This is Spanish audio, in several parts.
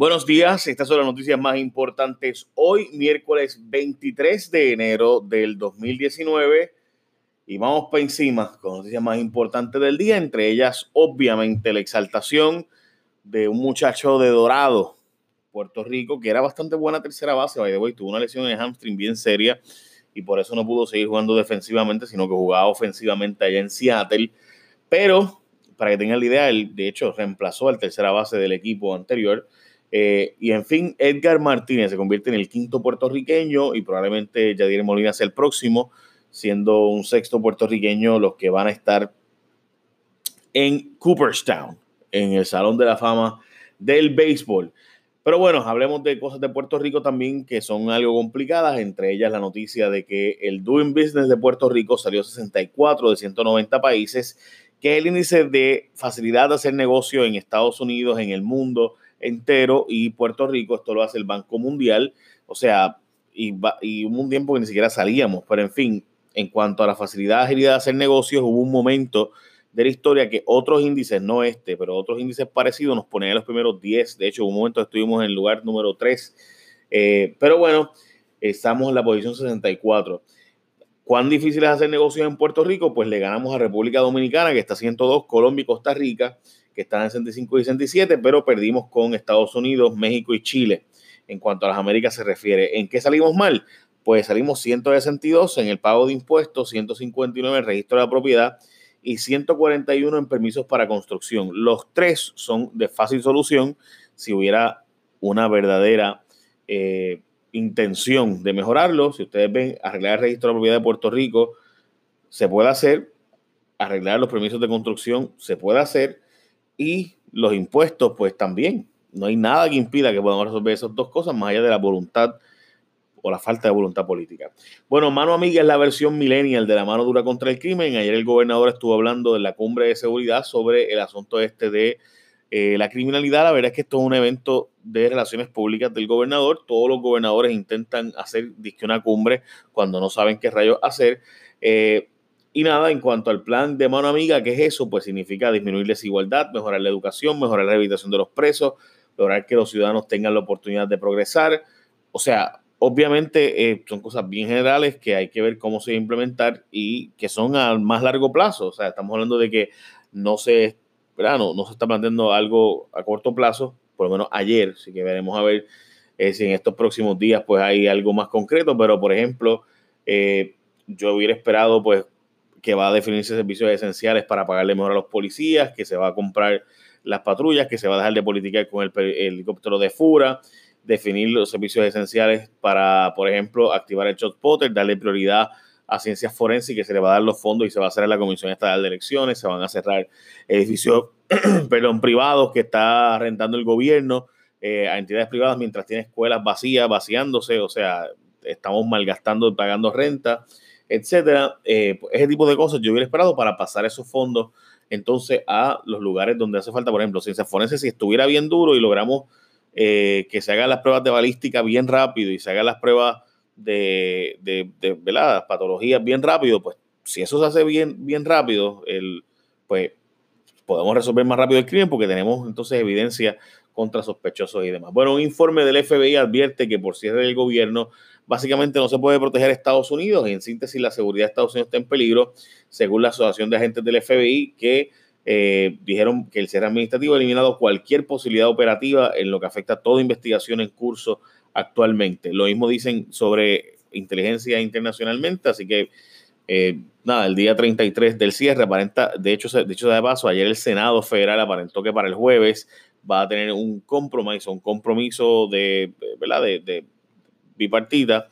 Buenos días, estas son las noticias más importantes hoy, miércoles 23 de enero del 2019. Y vamos para encima con noticias más importantes del día, entre ellas obviamente la exaltación de un muchacho de Dorado, Puerto Rico, que era bastante buena tercera base, by the way, tuvo una lesión en el hamstring bien seria y por eso no pudo seguir jugando defensivamente, sino que jugaba ofensivamente allá en Seattle. Pero, para que tengan la idea, él de hecho reemplazó al tercera base del equipo anterior eh, y en fin, Edgar Martínez se convierte en el quinto puertorriqueño y probablemente Yadier Molina sea el próximo, siendo un sexto puertorriqueño los que van a estar en Cooperstown, en el Salón de la Fama del Béisbol. Pero bueno, hablemos de cosas de Puerto Rico también que son algo complicadas, entre ellas la noticia de que el Doing Business de Puerto Rico salió 64 de 190 países, que es el índice de facilidad de hacer negocio en Estados Unidos, en el mundo, entero y Puerto Rico, esto lo hace el Banco Mundial, o sea, y, y hubo un tiempo que ni siquiera salíamos, pero en fin, en cuanto a la facilidad, agilidad de hacer negocios, hubo un momento de la historia que otros índices, no este, pero otros índices parecidos nos ponían en los primeros 10, de hecho, hubo un momento estuvimos en el lugar número 3, eh, pero bueno, estamos en la posición 64. ¿Cuán difícil es hacer negocios en Puerto Rico? Pues le ganamos a República Dominicana, que está 102, Colombia y Costa Rica que están en 65 y 67, pero perdimos con Estados Unidos, México y Chile en cuanto a las Américas se refiere. ¿En qué salimos mal? Pues salimos 162 en el pago de impuestos, 159 en registro de la propiedad y 141 en permisos para construcción. Los tres son de fácil solución si hubiera una verdadera eh, intención de mejorarlo. Si ustedes ven, arreglar el registro de propiedad de Puerto Rico se puede hacer, arreglar los permisos de construcción se puede hacer y los impuestos, pues también. No hay nada que impida que podamos resolver esas dos cosas más allá de la voluntad o la falta de voluntad política. Bueno, mano amiga es la versión millennial de la mano dura contra el crimen. Ayer el gobernador estuvo hablando de la cumbre de seguridad sobre el asunto este de eh, la criminalidad. La verdad es que esto es un evento de relaciones públicas del gobernador. Todos los gobernadores intentan hacer disque una cumbre cuando no saben qué rayos hacer. Eh, y nada, en cuanto al plan de mano amiga, ¿qué es eso? Pues significa disminuir desigualdad, mejorar la educación, mejorar la rehabilitación de los presos, lograr que los ciudadanos tengan la oportunidad de progresar. O sea, obviamente eh, son cosas bien generales que hay que ver cómo se va a implementar y que son a más largo plazo. O sea, estamos hablando de que no se, no, no se está planteando algo a corto plazo, por lo menos ayer, así que veremos a ver eh, si en estos próximos días pues hay algo más concreto, pero por ejemplo, eh, yo hubiera esperado pues que va a definirse servicios esenciales para pagarle mejor a los policías, que se va a comprar las patrullas, que se va a dejar de politicar con el, helicóptero de Fura, definir los servicios esenciales para, por ejemplo, activar el shot potter, darle prioridad a ciencias forenses, que se le va a dar los fondos y se va a hacer la Comisión Estatal de Elecciones, se van a cerrar edificios perdón, privados que está rentando el gobierno eh, a entidades privadas mientras tiene escuelas vacías, vaciándose, o sea, estamos malgastando, pagando renta etcétera. Eh, pues, ese tipo de cosas yo hubiera esperado para pasar esos fondos entonces a los lugares donde hace falta, por ejemplo, ciencias forenses, si estuviera bien duro y logramos eh, que se hagan las pruebas de balística bien rápido y se hagan las pruebas de, de, de patologías bien rápido, pues si eso se hace bien, bien rápido, el, pues podemos resolver más rápido el crimen porque tenemos entonces evidencia contra sospechosos y demás. Bueno, un informe del FBI advierte que por cierre del gobierno básicamente no se puede proteger a Estados Unidos y en síntesis la seguridad de Estados Unidos está en peligro, según la Asociación de Agentes del FBI, que eh, dijeron que el cierre administrativo ha eliminado cualquier posibilidad operativa en lo que afecta a toda investigación en curso actualmente. Lo mismo dicen sobre inteligencia internacionalmente, así que eh, nada, el día 33 del cierre aparenta, de hecho, de hecho de paso, ayer el Senado Federal aparentó que para el jueves va a tener un compromiso, un compromiso de, ¿verdad? de bipartita.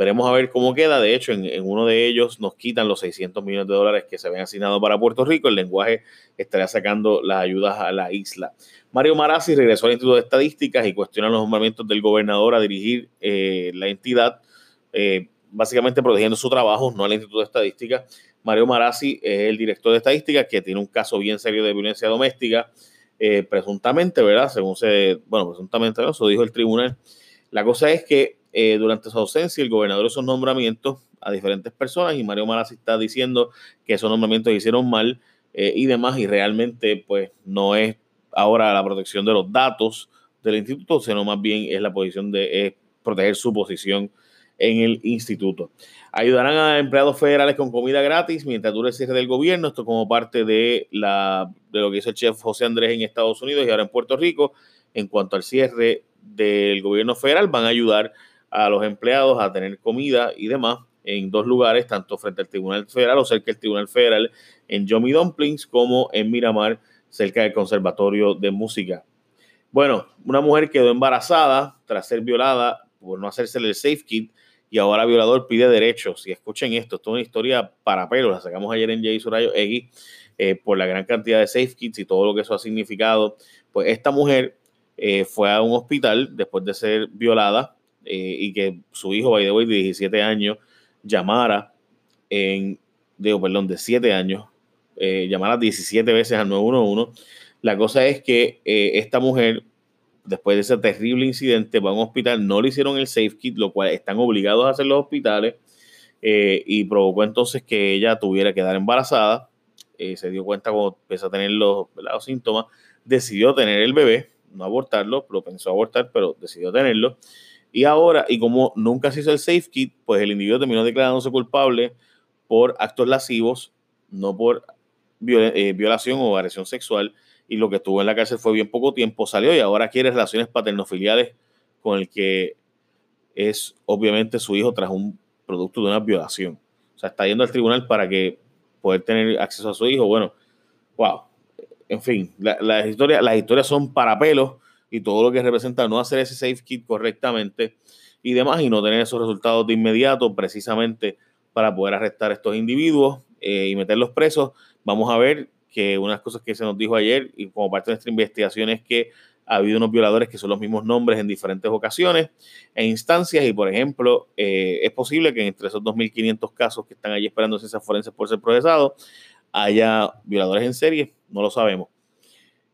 Veremos a ver cómo queda. De hecho, en, uno de ellos nos quitan los 600 millones de dólares que se habían asignado para Puerto Rico. El lenguaje estaría sacando las ayudas a la isla. Mario Marazzi regresó al Instituto de Estadísticas y cuestiona los nombramientos del gobernador a dirigir eh, la entidad, eh, básicamente protegiendo su trabajo, no al Instituto de Estadísticas. Mario Marazzi es el director de Estadísticas que tiene un caso bien serio de violencia doméstica, eh, presuntamente, ¿verdad? Según se, bueno, presuntamente, eso dijo el tribunal. La cosa es que eh, durante su ausencia, el gobernador hizo nombramientos a diferentes personas y Mario Marazzi está diciendo que esos nombramientos hicieron mal eh, y demás y realmente pues no es ahora la protección de los datos del instituto, sino más bien es la posición de proteger su posición en el instituto. Ayudarán a empleados federales con comida gratis mientras dure el cierre del gobierno. Esto como parte de, la, de lo que hizo el chef José Andrés en Estados Unidos y ahora en Puerto Rico. En cuanto al cierre del gobierno federal, van a ayudar los empleados a tener comida y demás en dos lugares, tanto frente al Tribunal Federal o cerca del Tribunal Federal en Yomi Dumplings como en Miramar, cerca del Conservatorio de Música. Bueno, una mujer quedó embarazada tras ser violada por no hacerse el safe kit y ahora violador pide derechos. Y escuchen esto, esto es una historia para pelos, la sacamos ayer en Jay Surayo Eggy eh, por la gran cantidad de safe kits y todo lo que eso ha significado. Pues esta mujer eh, fue a un hospital después de ser violada eh, y que su hijo, by de 17 años, llamara en, digo, perdón, de 7 años, llamara 17 veces al 911. La cosa es que esta mujer después de ese terrible incidente, va a un hospital, no le hicieron el safe kit, lo cual están obligados a hacer los hospitales, eh, y provocó entonces que ella tuviera que quedar embarazada. Eh, se dio cuenta cuando empezó a tener los, los, síntomas, decidió tener el bebé, no abortarlo, lo pensó abortar, pero decidió tenerlo. Y ahora, y como nunca se hizo el safe kit, pues el individuo terminó declarándose culpable por actos lascivos, no por eh, violación o agresión sexual y lo que estuvo en la cárcel fue bien poco tiempo, salió y ahora quiere relaciones paternofiliales con el que es obviamente su hijo tras un producto de una violación. O sea, está yendo al tribunal para que poder tener acceso a su hijo. Bueno, wow. En fin, las, historias, las historias son para pelos y todo lo que representa no hacer ese safe kit correctamente y demás y no tener esos resultados de inmediato precisamente para poder arrestar a estos individuos eh, y meterlos presos. Vamos a ver que unas cosas que se nos dijo ayer y como parte de nuestra investigación es que ha habido unos violadores que son los mismos nombres en diferentes ocasiones e instancias y, por ejemplo, eh, es posible que entre esos 2.500 casos que están allí esperando ciencias forenses por ser procesados haya violadores en serie, no lo sabemos,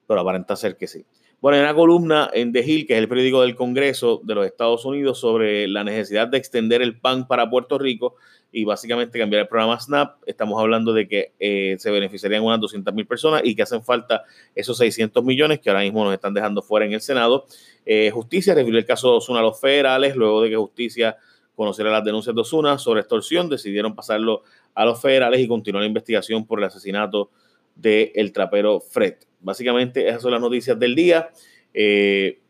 pero aparenta ser que sí. Bueno, hay una columna en The Hill, que es el periódico del Congreso de los Estados Unidos, sobre la necesidad de extender el PAN para Puerto Rico y básicamente cambiar el programa SNAP. Estamos hablando de que eh, se beneficiarían unas 200 mil personas y que hacen falta esos 600 millones que ahora mismo nos están dejando fuera en el Senado. Eh, justicia refirió el caso de Osuna a los federales, luego de que Justicia conociera las denuncias de Osuna sobre extorsión, decidieron pasarlo a los federales y continuar la investigación por el asesinato del trapero Fred. Básicamente esas son las noticias del día. Eh,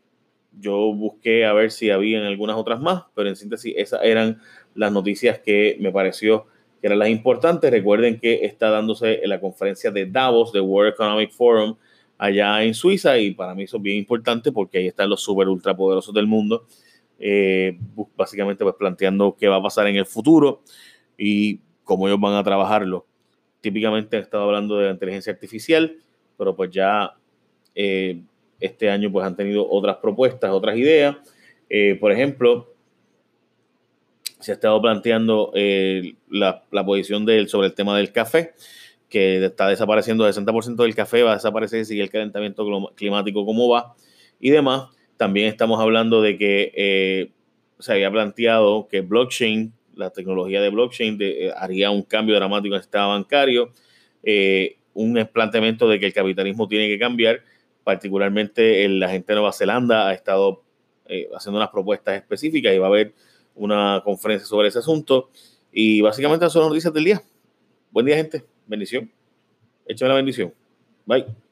yo busqué a ver si habían algunas otras más, pero en síntesis esas eran las noticias que me pareció que eran las importantes. Recuerden que está dándose la conferencia de Davos, de World Economic Forum, allá en Suiza, y para mí eso es bien importante porque ahí están los super ultra poderosos del mundo, eh, básicamente pues planteando qué va a pasar en el futuro y cómo ellos van a trabajarlo. Típicamente he estado hablando de la inteligencia artificial, pero pues ya eh, este año pues han tenido otras propuestas, otras ideas. Eh, por ejemplo, se ha estado planteando eh, la, posición de sobre el tema del café, que está desapareciendo, el 60% del café va a desaparecer si el calentamiento climático como va y demás. También estamos hablando de que se había planteado que blockchain, la tecnología de blockchain, haría un cambio dramático en el sistema bancario, un planteamiento de que el capitalismo tiene que cambiar particularmente la gente de Nueva Zelanda ha estado eh, haciendo unas propuestas específicas y va a haber una conferencia sobre ese asunto. Y básicamente son las noticias del día. Buen día, gente. Bendición. Échame la bendición. Bye.